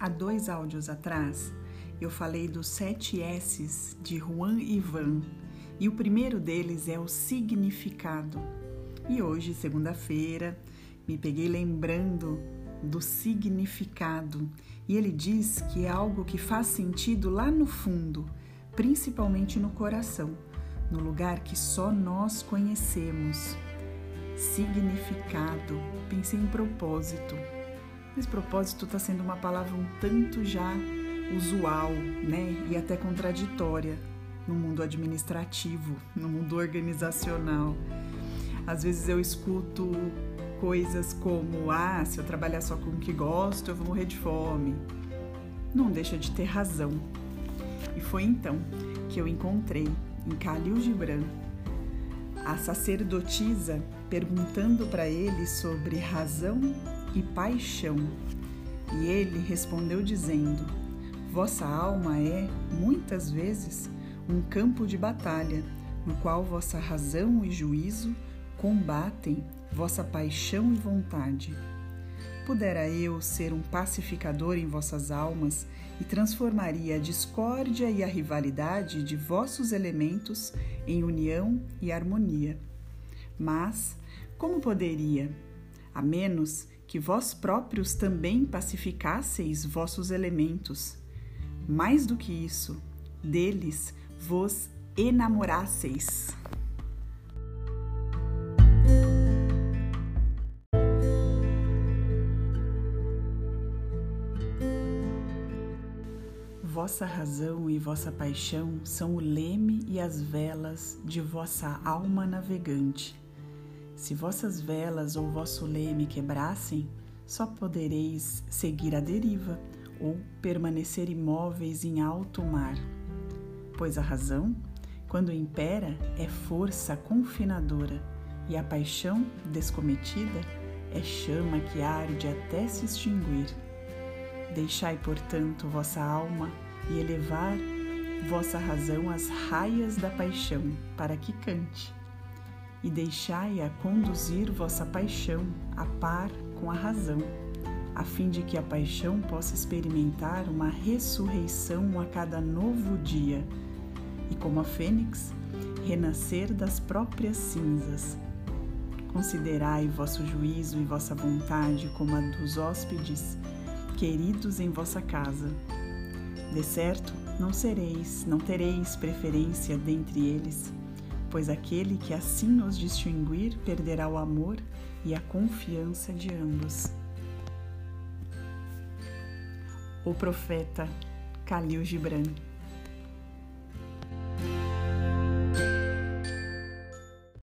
Há dois áudios atrás, eu falei dos sete S's de Juan Ivan e o primeiro deles é o significado. E hoje, segunda-feira, me peguei lembrando do significado e ele diz que é algo que faz sentido lá no fundo, principalmente no coração, no lugar que só nós conhecemos. Significado, pensei em propósito mas propósito está sendo uma palavra um tanto já usual, né? E até contraditória no mundo administrativo, no mundo organizacional. Às vezes eu escuto coisas como: ah, se eu trabalhar só com o que gosto, eu vou morrer de fome. Não deixa de ter razão. E foi então que eu encontrei em Khalil Gibran a sacerdotisa perguntando para ele sobre razão e paixão. E ele respondeu dizendo: Vossa alma é, muitas vezes, um campo de batalha, no qual vossa razão e juízo combatem vossa paixão e vontade. Pudera eu ser um pacificador em vossas almas e transformaria a discórdia e a rivalidade de vossos elementos em união e harmonia. Mas como poderia? A menos que vós próprios também pacificasseis vossos elementos. Mais do que isso, deles vos enamorasseis. Vossa razão e vossa paixão são o leme e as velas de vossa alma navegante se vossas velas ou vosso leme quebrassem, só podereis seguir a deriva ou permanecer imóveis em alto mar. Pois a razão, quando impera, é força confinadora, e a paixão descometida é chama que arde até se extinguir. Deixai, portanto, vossa alma e elevar vossa razão às raias da paixão, para que cante e deixai-a conduzir vossa paixão a par com a razão, a fim de que a paixão possa experimentar uma ressurreição a cada novo dia e, como a fênix, renascer das próprias cinzas. Considerai vosso juízo e vossa vontade como a dos hóspedes queridos em vossa casa. De certo, não sereis, não tereis preferência dentre eles pois aquele que assim os distinguir perderá o amor e a confiança de ambos. O profeta Khalil Gibran